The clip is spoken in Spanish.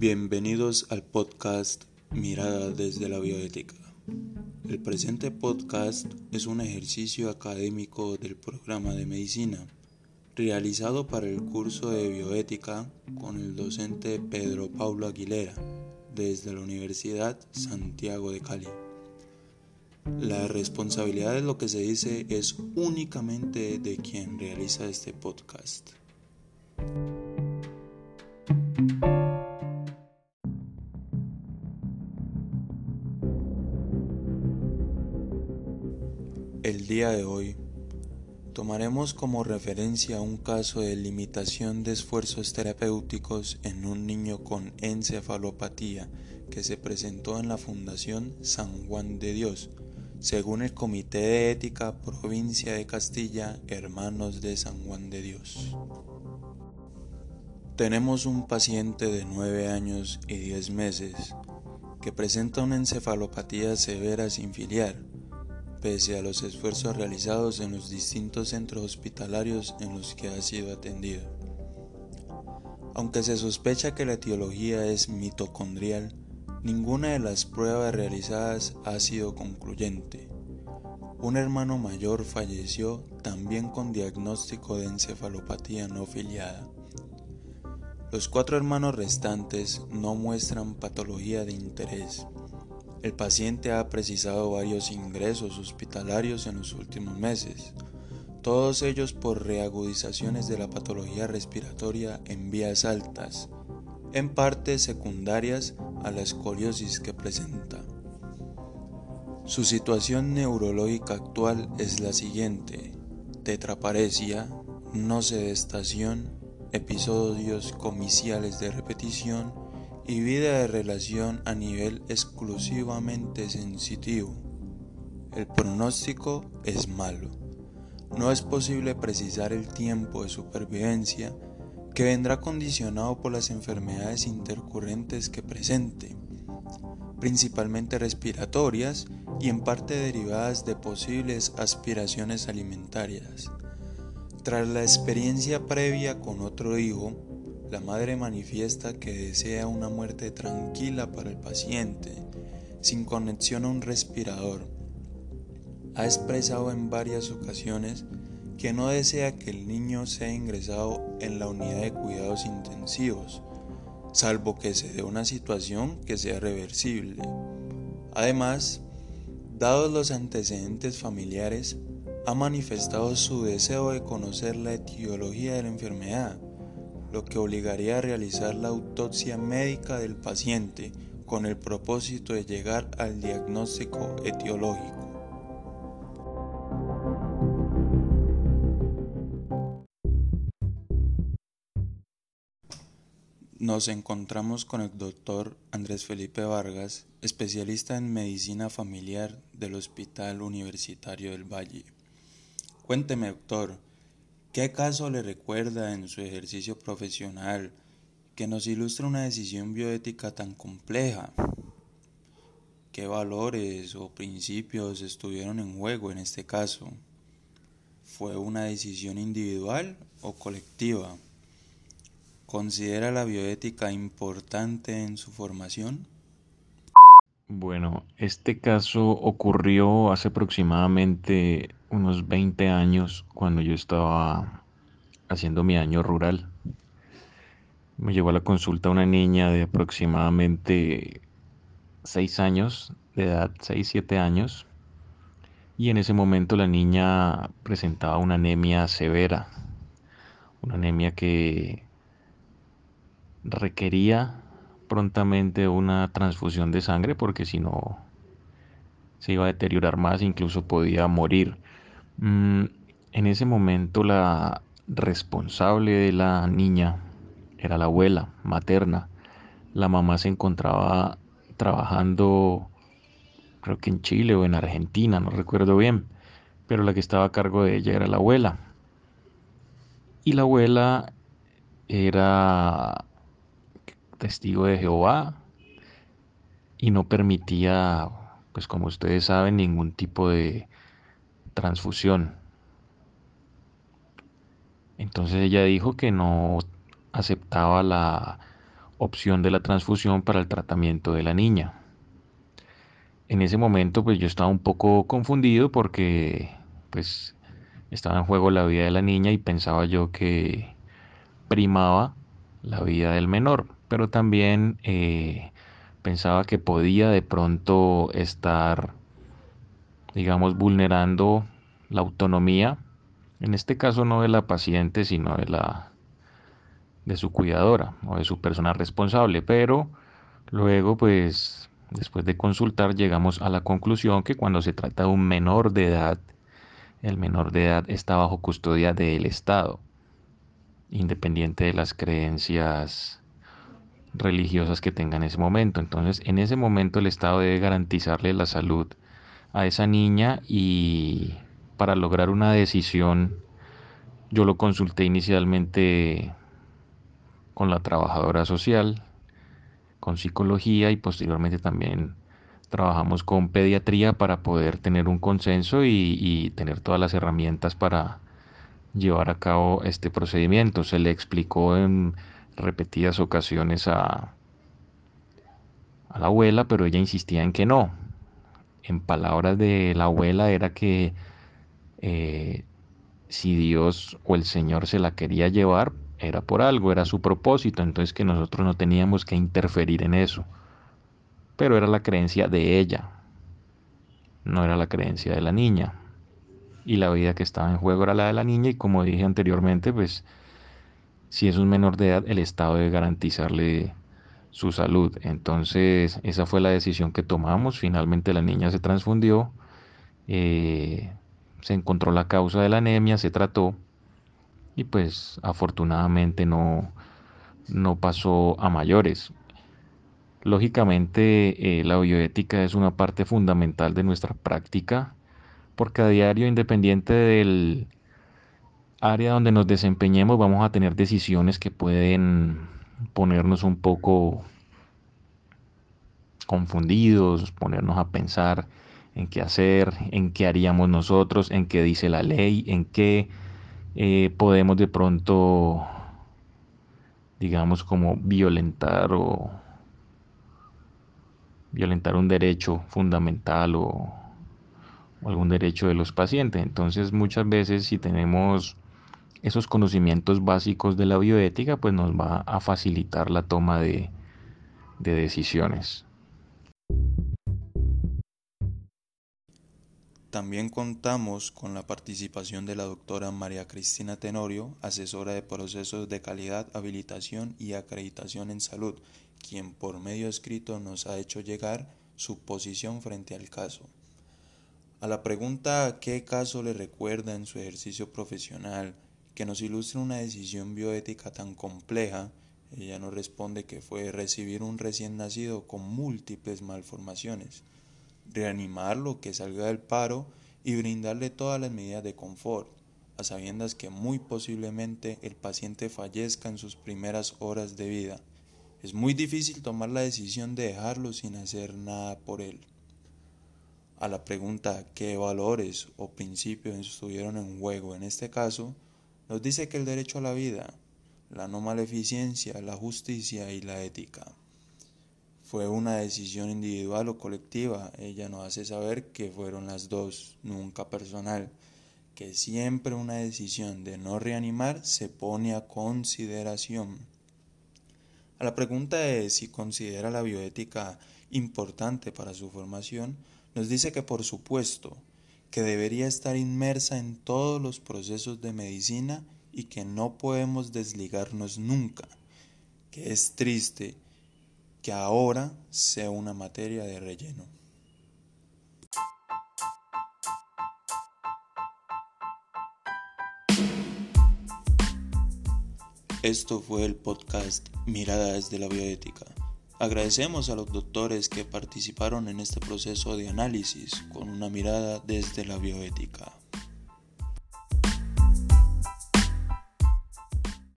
Bienvenidos al podcast Mirada desde la bioética. El presente podcast es un ejercicio académico del programa de medicina realizado para el curso de bioética con el docente Pedro Paulo Aguilera desde la Universidad Santiago de Cali. La responsabilidad de lo que se dice es únicamente de quien realiza este podcast. El día de hoy tomaremos como referencia un caso de limitación de esfuerzos terapéuticos en un niño con encefalopatía que se presentó en la Fundación San Juan de Dios, según el Comité de Ética Provincia de Castilla, Hermanos de San Juan de Dios. Tenemos un paciente de 9 años y 10 meses que presenta una encefalopatía severa sin filiar pese a los esfuerzos realizados en los distintos centros hospitalarios en los que ha sido atendido. Aunque se sospecha que la etiología es mitocondrial, ninguna de las pruebas realizadas ha sido concluyente. Un hermano mayor falleció también con diagnóstico de encefalopatía no filiada. Los cuatro hermanos restantes no muestran patología de interés. El paciente ha precisado varios ingresos hospitalarios en los últimos meses, todos ellos por reagudizaciones de la patología respiratoria en vías altas, en parte secundarias a la escoliosis que presenta. Su situación neurológica actual es la siguiente, tetraparesia, no sedestación, episodios comiciales de repetición, y vida de relación a nivel exclusivamente sensitivo. El pronóstico es malo. No es posible precisar el tiempo de supervivencia que vendrá condicionado por las enfermedades intercurrentes que presente, principalmente respiratorias y en parte derivadas de posibles aspiraciones alimentarias. Tras la experiencia previa con otro hijo, la madre manifiesta que desea una muerte tranquila para el paciente, sin conexión a un respirador. Ha expresado en varias ocasiones que no desea que el niño sea ingresado en la unidad de cuidados intensivos, salvo que se dé una situación que sea reversible. Además, dados los antecedentes familiares, ha manifestado su deseo de conocer la etiología de la enfermedad lo que obligaría a realizar la autopsia médica del paciente con el propósito de llegar al diagnóstico etiológico. Nos encontramos con el doctor Andrés Felipe Vargas, especialista en medicina familiar del Hospital Universitario del Valle. Cuénteme, doctor, ¿Qué caso le recuerda en su ejercicio profesional que nos ilustra una decisión bioética tan compleja? ¿Qué valores o principios estuvieron en juego en este caso? ¿Fue una decisión individual o colectiva? ¿Considera la bioética importante en su formación? Bueno, este caso ocurrió hace aproximadamente unos 20 años cuando yo estaba haciendo mi año rural. Me llevó a la consulta una niña de aproximadamente 6 años de edad, 6, 7 años. Y en ese momento la niña presentaba una anemia severa, una anemia que requería prontamente una transfusión de sangre porque si no se iba a deteriorar más, incluso podía morir. Mm, en ese momento la responsable de la niña era la abuela materna. La mamá se encontraba trabajando, creo que en Chile o en Argentina, no recuerdo bien, pero la que estaba a cargo de ella era la abuela. Y la abuela era testigo de Jehová y no permitía, pues como ustedes saben, ningún tipo de transfusión. Entonces ella dijo que no aceptaba la opción de la transfusión para el tratamiento de la niña. En ese momento pues yo estaba un poco confundido porque pues estaba en juego la vida de la niña y pensaba yo que primaba la vida del menor, pero también eh, pensaba que podía de pronto estar, digamos, vulnerando la autonomía, en este caso no de la paciente, sino de la de su cuidadora o de su persona responsable, pero luego pues después de consultar llegamos a la conclusión que cuando se trata de un menor de edad, el menor de edad está bajo custodia del Estado, independiente de las creencias religiosas que tenga en ese momento. Entonces, en ese momento el Estado debe garantizarle la salud a esa niña y para lograr una decisión, yo lo consulté inicialmente con la trabajadora social, con psicología y posteriormente también trabajamos con pediatría para poder tener un consenso y, tener todas las herramientas para llevar a cabo este procedimiento. Se le explicó en repetidas ocasiones a, a la abuela, pero ella insistía en que no. En palabras de la abuela era que eh, si Dios o el Señor se la quería llevar, era por algo, era su propósito, entonces que nosotros no teníamos que interferir en eso. Pero era la creencia de ella, no era la creencia de la niña. Y la vida que estaba en juego era la de la niña y como dije anteriormente, pues si es un menor de edad, el Estado debe garantizarle su salud. Entonces esa fue la decisión que tomamos. Finalmente la niña se transfundió, eh, se encontró la causa de la anemia, se trató y pues afortunadamente no, no pasó a mayores. Lógicamente eh, la bioética es una parte fundamental de nuestra práctica porque a diario, independiente del área donde nos desempeñemos, vamos a tener decisiones que pueden ponernos un poco confundidos, ponernos a pensar en qué hacer, en qué haríamos nosotros, en qué dice la ley, en qué eh, podemos de pronto, digamos, como violentar o violentar un derecho fundamental o, o algún derecho de los pacientes. Entonces, muchas veces si tenemos esos conocimientos básicos de la bioética, pues nos va a facilitar la toma de, de decisiones. También contamos con la participación de la doctora María Cristina Tenorio, asesora de procesos de calidad, habilitación y acreditación en salud, quien por medio escrito nos ha hecho llegar su posición frente al caso. A la pregunta ¿qué caso le recuerda en su ejercicio profesional que nos ilustre una decisión bioética tan compleja? Ella nos responde que fue recibir un recién nacido con múltiples malformaciones reanimarlo, que salga del paro y brindarle todas las medidas de confort, a sabiendas que muy posiblemente el paciente fallezca en sus primeras horas de vida. Es muy difícil tomar la decisión de dejarlo sin hacer nada por él. A la pregunta qué valores o principios estuvieron en juego en este caso, nos dice que el derecho a la vida, la no maleficencia, la justicia y la ética fue una decisión individual o colectiva. Ella nos hace saber que fueron las dos, nunca personal, que siempre una decisión de no reanimar se pone a consideración. A la pregunta de si considera la bioética importante para su formación, nos dice que por supuesto, que debería estar inmersa en todos los procesos de medicina y que no podemos desligarnos nunca, que es triste que ahora sea una materia de relleno. Esto fue el podcast Miradas de la Bioética. Agradecemos a los doctores que participaron en este proceso de análisis con una mirada desde la bioética.